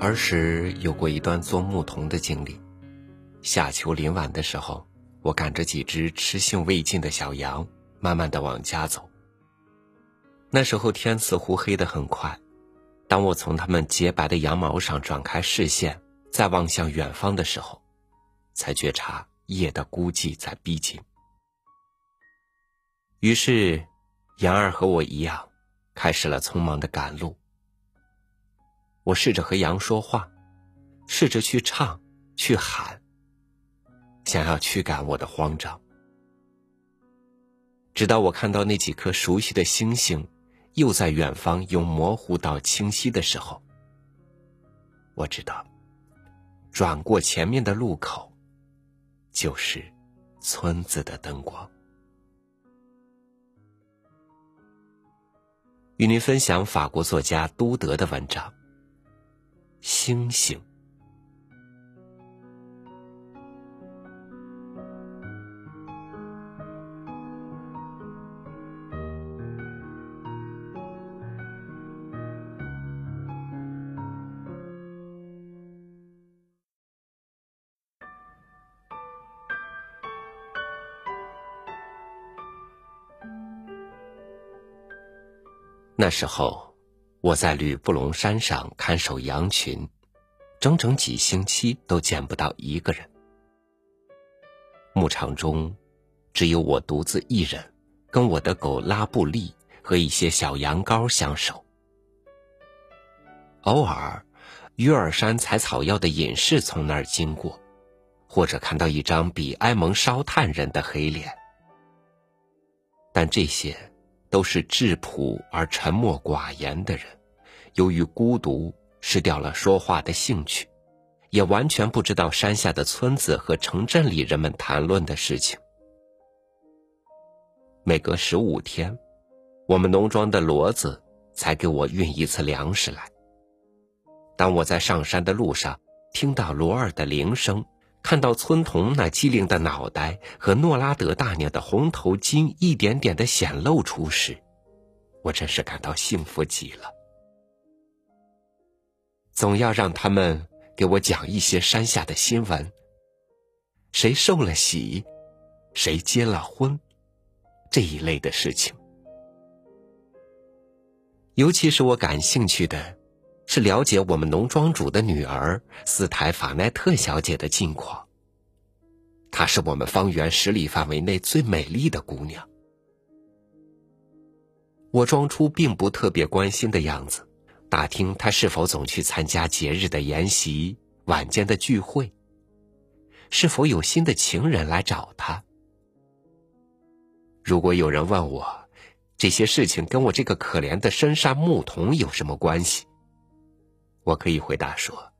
儿时有过一段做牧童的经历。夏秋临晚的时候，我赶着几只吃性未尽的小羊，慢慢的往家走。那时候天似乎黑得很快。当我从它们洁白的羊毛上转开视线，再望向远方的时候，才觉察夜的孤寂在逼近。于是，羊儿和我一样，开始了匆忙的赶路。我试着和羊说话，试着去唱，去喊，想要驱赶我的慌张。直到我看到那几颗熟悉的星星，又在远方由模糊到清晰的时候，我知道，转过前面的路口，就是村子的灯光。与您分享法国作家都德的文章。星星。那时候。我在吕布隆山上看守羊群，整整几星期都见不到一个人。牧场中只有我独自一人，跟我的狗拉布利和一些小羊羔相守。偶尔，约尔山采草药的隐士从那儿经过，或者看到一张比埃蒙烧炭人的黑脸，但这些。都是质朴而沉默寡言的人，由于孤独失掉了说话的兴趣，也完全不知道山下的村子和城镇里人们谈论的事情。每隔十五天，我们农庄的骡子才给我运一次粮食来。当我在上山的路上听到罗二的铃声。看到村童那机灵的脑袋和诺拉德大娘的红头巾一点点的显露出时，我真是感到幸福极了。总要让他们给我讲一些山下的新闻：谁受了喜，谁结了婚，这一类的事情。尤其是我感兴趣的。是了解我们农庄主的女儿斯台法奈特小姐的近况。她是我们方圆十里范围内最美丽的姑娘。我装出并不特别关心的样子，打听她是否总去参加节日的筵席、晚间的聚会，是否有新的情人来找她。如果有人问我，这些事情跟我这个可怜的深山牧童有什么关系？我可以回答说：“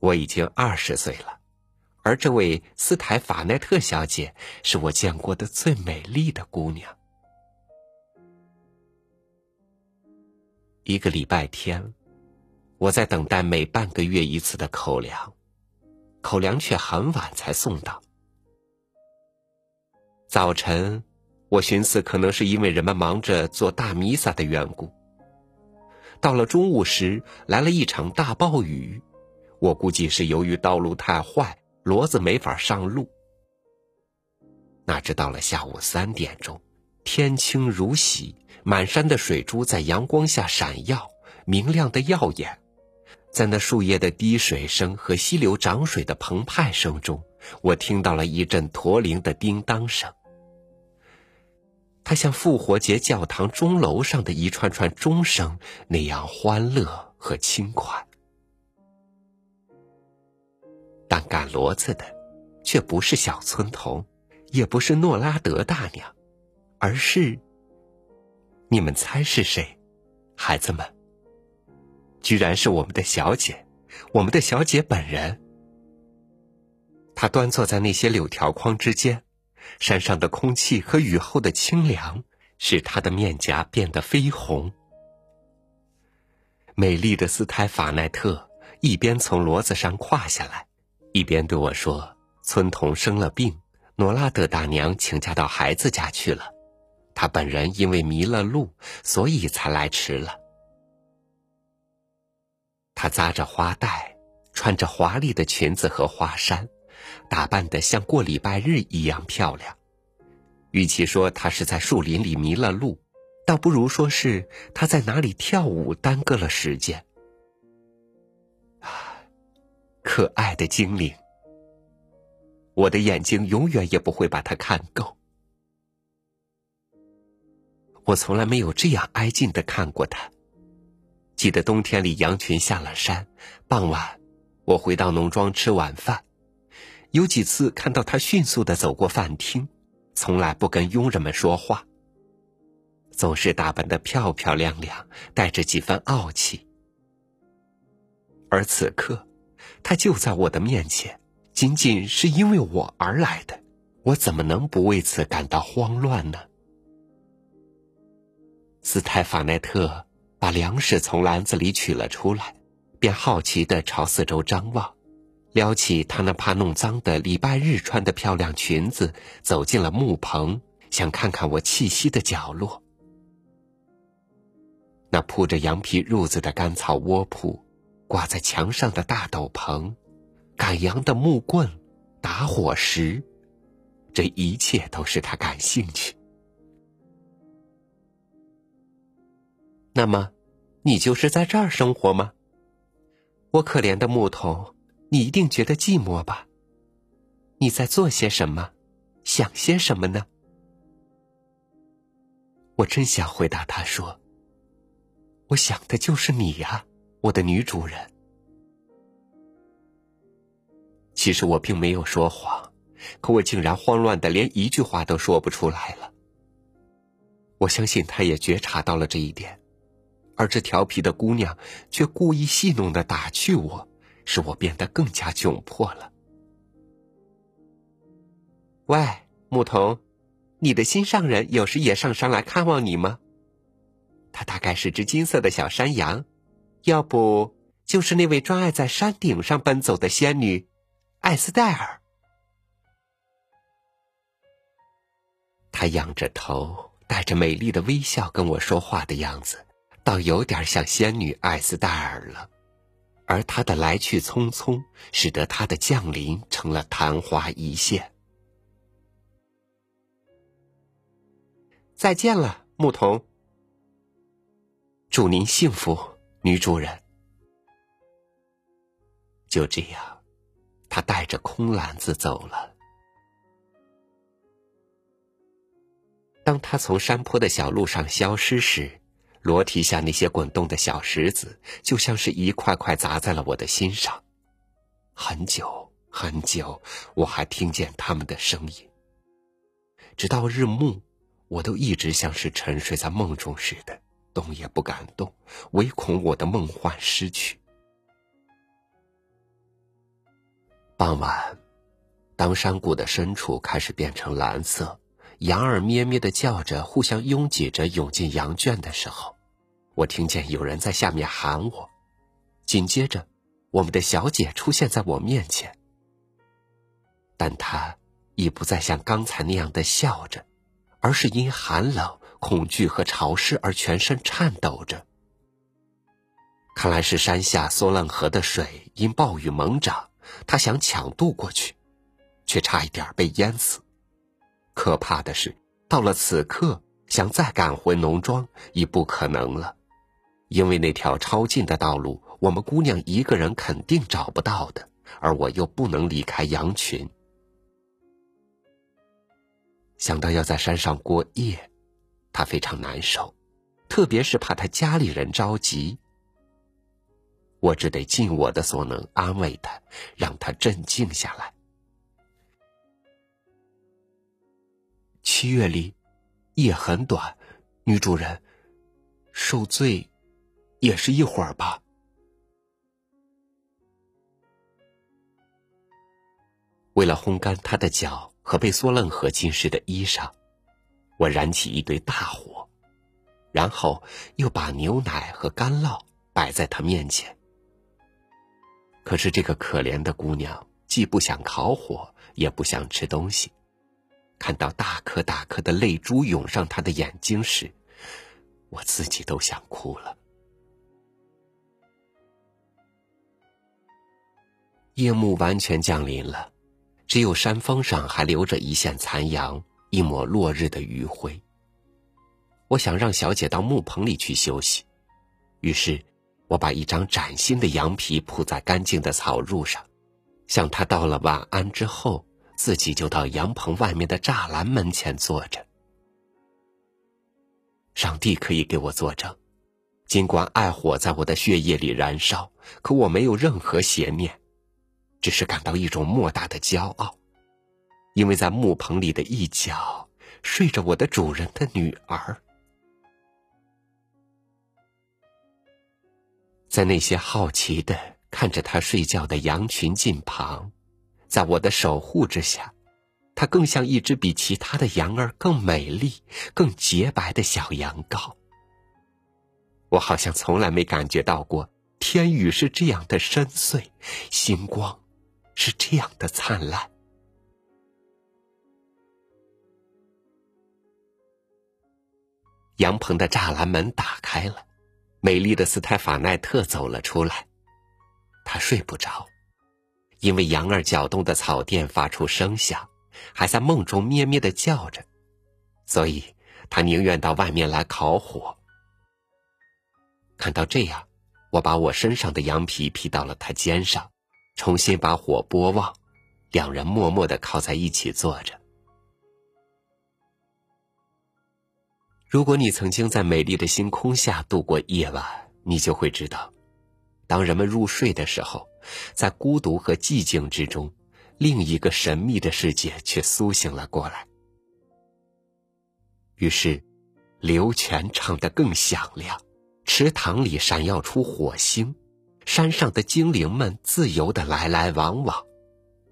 我已经二十岁了，而这位斯台法奈特小姐是我见过的最美丽的姑娘。”一个礼拜天，我在等待每半个月一次的口粮，口粮却很晚才送到。早晨，我寻思可能是因为人们忙着做大弥撒的缘故。到了中午时，来了一场大暴雨，我估计是由于道路太坏，骡子没法上路。哪知到了下午三点钟，天清如洗，满山的水珠在阳光下闪耀，明亮的耀眼。在那树叶的滴水声和溪流涨水的澎湃声中，我听到了一阵驼铃的叮当声。它像复活节教堂钟楼上的一串串钟声那样欢乐和轻快，但赶骡子的却不是小村童，也不是诺拉德大娘，而是……你们猜是谁，孩子们？居然是我们的小姐，我们的小姐本人。她端坐在那些柳条框之间。山上的空气和雨后的清凉，使他的面颊变得绯红。美丽的斯泰法奈特一边从骡子上跨下来，一边对我说：“村童生了病，诺拉德大娘请假到孩子家去了。她本人因为迷了路，所以才来迟了。”她扎着花带，穿着华丽的裙子和花衫，打扮的像过礼拜日一样漂亮。与其说她是在树林里迷了路，倒不如说是她在哪里跳舞耽搁了时间。啊，可爱的精灵！我的眼睛永远也不会把它看够。我从来没有这样挨近的看过他。记得冬天里，羊群下了山，傍晚，我回到农庄吃晚饭，有几次看到他迅速的走过饭厅，从来不跟佣人们说话，总是打扮的漂漂亮亮，带着几分傲气。而此刻，他就在我的面前，仅仅是因为我而来的，我怎么能不为此感到慌乱呢？斯泰法奈特把粮食从篮子里取了出来，便好奇的朝四周张望，撩起他那怕弄脏的礼拜日穿的漂亮裙子，走进了木棚，想看看我栖息的角落。那铺着羊皮褥子的干草窝铺，挂在墙上的大斗篷，赶羊的木棍，打火石，这一切都是他感兴趣。那么，你就是在这儿生活吗？我可怜的木头，你一定觉得寂寞吧？你在做些什么？想些什么呢？我真想回答他说：“我想的就是你呀，我的女主人。”其实我并没有说谎，可我竟然慌乱的连一句话都说不出来了。我相信他也觉察到了这一点。而这调皮的姑娘却故意戏弄的打趣我，使我变得更加窘迫了。喂，牧童，你的心上人有时也上山来看望你吗？他大概是只金色的小山羊，要不就是那位专爱在山顶上奔走的仙女艾斯戴尔。他仰着头，带着美丽的微笑跟我说话的样子。倒有点像仙女艾斯戴尔了，而他的来去匆匆，使得他的降临成了昙花一现。再见了，牧童。祝您幸福，女主人。就这样，他带着空篮子走了。当他从山坡的小路上消失时。裸体下那些滚动的小石子，就像是一块块砸在了我的心上。很久很久，我还听见他们的声音。直到日暮，我都一直像是沉睡在梦中似的，动也不敢动，唯恐我的梦幻失去。傍晚，当山谷的深处开始变成蓝色。羊儿咩咩的叫着，互相拥挤着涌进羊圈的时候，我听见有人在下面喊我。紧接着，我们的小姐出现在我面前，但她已不再像刚才那样的笑着，而是因寒冷、恐惧和潮湿而全身颤抖着。看来是山下梭楞河的水因暴雨猛涨，她想抢渡过去，却差一点被淹死。可怕的是，到了此刻，想再赶回农庄已不可能了，因为那条超近的道路，我们姑娘一个人肯定找不到的，而我又不能离开羊群。想到要在山上过夜，她非常难受，特别是怕她家里人着急。我只得尽我的所能安慰她，让她镇静下来。七月里，夜很短，女主人受罪也是一会儿吧。为了烘干她的脚和被梭楞河浸湿的衣裳，我燃起一堆大火，然后又把牛奶和干酪摆在她面前。可是这个可怜的姑娘既不想烤火，也不想吃东西。看到大颗大颗的泪珠涌上他的眼睛时，我自己都想哭了。夜幕完全降临了，只有山峰上还留着一线残阳，一抹落日的余晖。我想让小姐到木棚里去休息，于是我把一张崭新的羊皮铺在干净的草褥上，向她道了晚安之后，自己就到羊棚外面的栅栏门前坐着。上帝可以给我作证，尽管爱火在我的血液里燃烧，可我没有任何邪念。只是感到一种莫大的骄傲，因为在木棚里的一角睡着我的主人的女儿。在那些好奇的看着他睡觉的羊群近旁，在我的守护之下，它更像一只比其他的羊儿更美丽、更洁白的小羊羔。我好像从来没感觉到过天宇是这样的深邃，星光。是这样的灿烂。羊棚的栅栏门打开了，美丽的斯泰法奈特走了出来。他睡不着，因为羊儿搅动的草垫发出声响，还在梦中咩咩的叫着，所以他宁愿到外面来烤火。看到这样，我把我身上的羊皮披到了他肩上。重新把火拨旺，两人默默的靠在一起坐着。如果你曾经在美丽的星空下度过夜晚，你就会知道，当人们入睡的时候，在孤独和寂静之中，另一个神秘的世界却苏醒了过来。于是，流泉唱得更响亮，池塘里闪耀出火星。山上的精灵们自由的来来往往，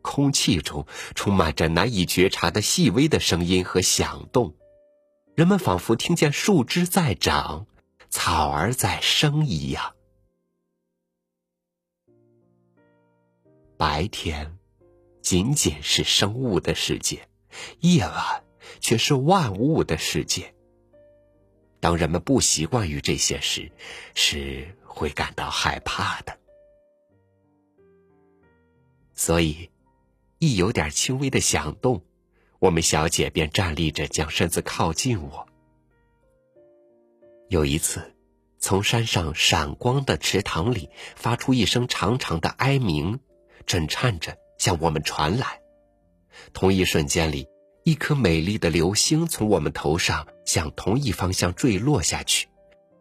空气中充满着难以觉察的细微的声音和响动，人们仿佛听见树枝在长，草儿在生一样。白天仅仅是生物的世界，夜晚却是万物的世界。当人们不习惯于这些时，是会感到害怕的。所以，一有点轻微的响动，我们小姐便站立着，将身子靠近我。有一次，从山上闪光的池塘里发出一声长长的哀鸣，震颤着向我们传来。同一瞬间里。一颗美丽的流星从我们头上向同一方向坠落下去，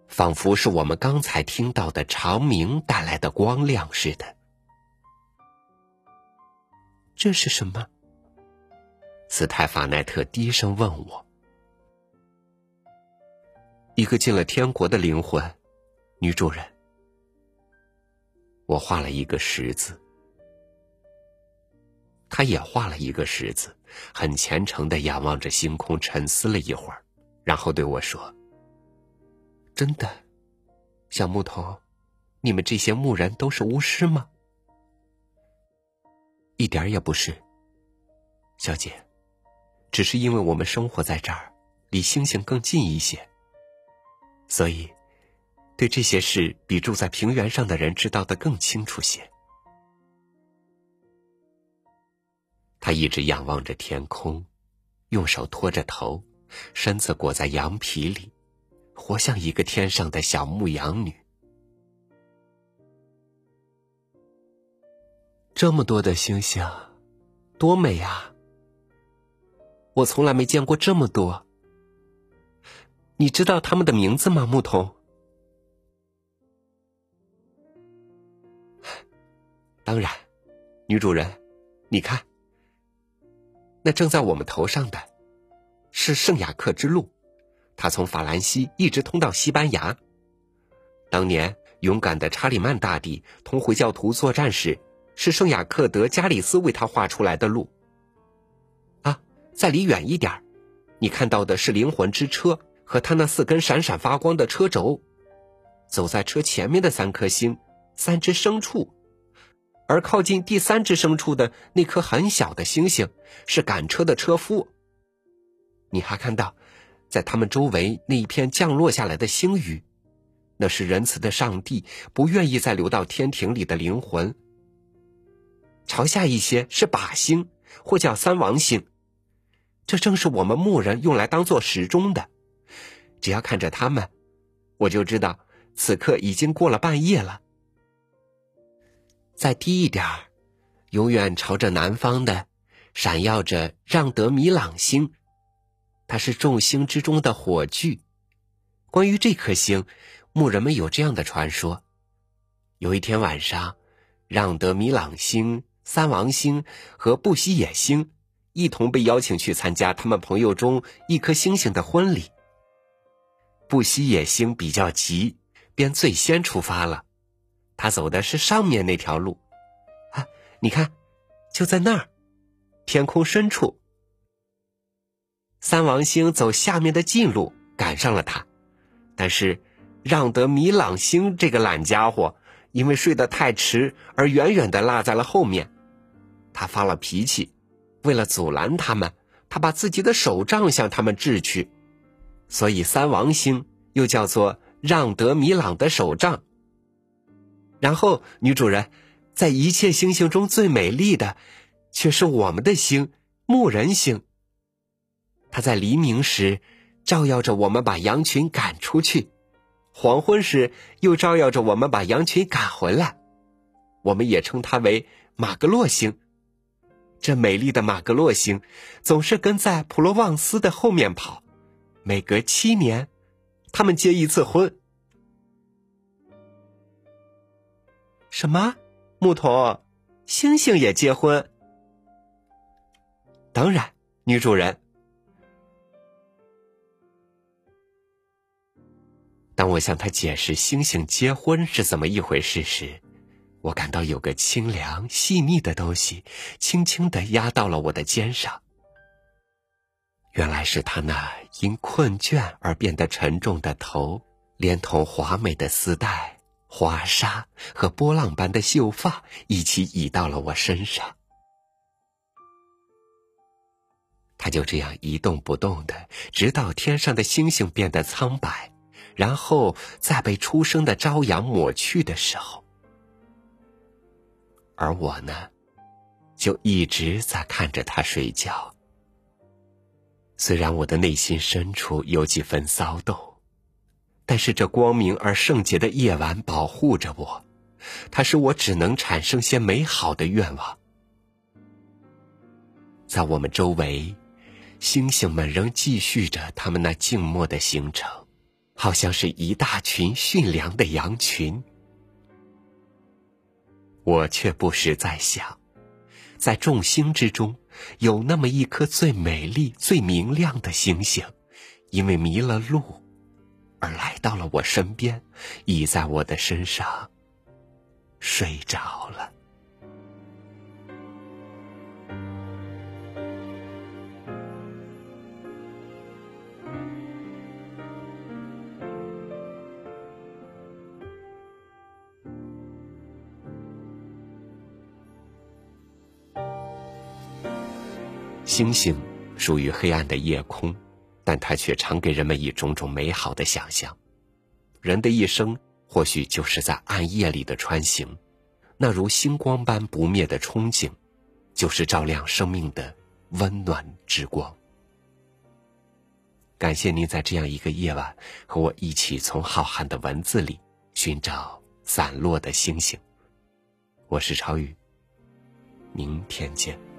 仿佛是我们刚才听到的长鸣带来的光亮似的。这是什么？斯泰法奈特低声问我。一个进了天国的灵魂，女主人。我画了一个十字。他也画了一个十字，很虔诚的仰望着星空，沉思了一会儿，然后对我说：“真的，小木头，你们这些牧人都是巫师吗？”“一点也不是，小姐，只是因为我们生活在这儿，离星星更近一些，所以对这些事比住在平原上的人知道的更清楚些。”他一直仰望着天空，用手托着头，身子裹在羊皮里，活像一个天上的小牧羊女。这么多的星星，多美啊！我从来没见过这么多。你知道他们的名字吗，牧童？当然，女主人，你看。那正在我们头上的，是圣雅克之路，它从法兰西一直通到西班牙。当年勇敢的查理曼大帝同回教徒作战时，是圣雅克德加里斯为他画出来的路。啊，再离远一点你看到的是灵魂之车和他那四根闪闪发光的车轴，走在车前面的三颗星，三只牲畜。而靠近第三只牲畜的那颗很小的星星，是赶车的车夫。你还看到，在他们周围那一片降落下来的星雨，那是仁慈的上帝不愿意再流到天庭里的灵魂。朝下一些是靶星，或叫三王星。这正是我们牧人用来当做时钟的。只要看着它们，我就知道此刻已经过了半夜了。再低一点儿，永远朝着南方的，闪耀着让德米朗星，它是众星之中的火炬。关于这颗星，牧人们有这样的传说：有一天晚上，让德米朗星、三王星和布希野星。一同被邀请去参加他们朋友中一颗星星的婚礼。布希野星比较急，便最先出发了。他走的是上面那条路，啊，你看，就在那儿，天空深处。三王星走下面的近路，赶上了他。但是，让德米朗星这个懒家伙，因为睡得太迟，而远远的落在了后面。他发了脾气。为了阻拦他们，他把自己的手杖向他们掷去，所以三王星又叫做让德米朗的手杖。然后，女主人，在一切星星中最美丽的，却是我们的星——牧人星。它在黎明时照耀着我们，把羊群赶出去；黄昏时又照耀着我们，把羊群赶回来。我们也称它为马格洛星。这美丽的马格洛星总是跟在普罗旺斯的后面跑，每隔七年，他们结一次婚。什么？牧童，星星也结婚？当然，女主人。当我向他解释星星结婚是怎么一回事时，我感到有个清凉细腻的东西，轻轻的压到了我的肩上。原来是他那因困倦而变得沉重的头，连同华美的丝带、花纱和波浪般的秀发一起倚到了我身上。他就这样一动不动的，直到天上的星星变得苍白，然后再被初升的朝阳抹去的时候。而我呢，就一直在看着他睡觉。虽然我的内心深处有几分骚动，但是这光明而圣洁的夜晚保护着我，它使我只能产生些美好的愿望。在我们周围，星星们仍继续着他们那静默的行程，好像是一大群驯良的羊群。我却不时在想，在众星之中，有那么一颗最美丽、最明亮的星星，因为迷了路，而来到了我身边，倚在我的身上，睡着了。星星属于黑暗的夜空，但它却常给人们以种种美好的想象。人的一生或许就是在暗夜里的穿行，那如星光般不灭的憧憬，就是照亮生命的温暖之光。感谢您在这样一个夜晚和我一起从浩瀚的文字里寻找散落的星星。我是超宇，明天见。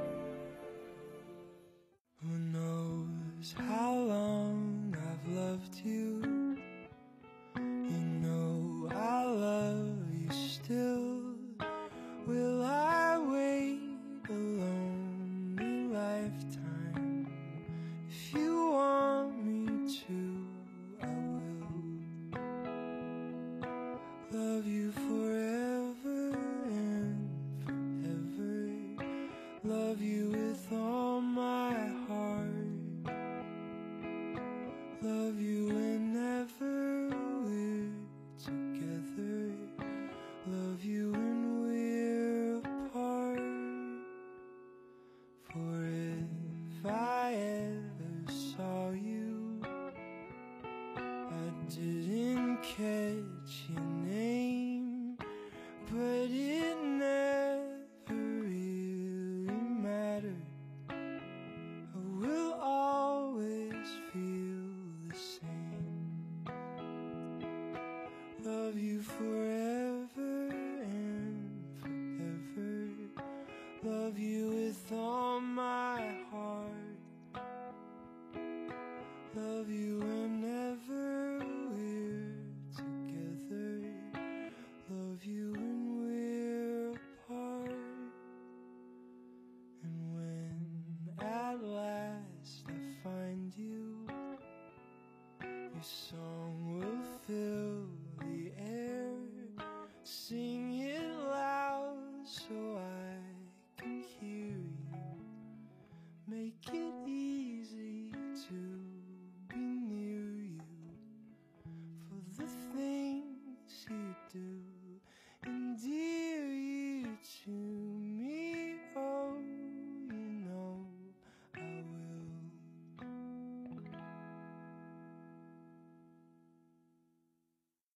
So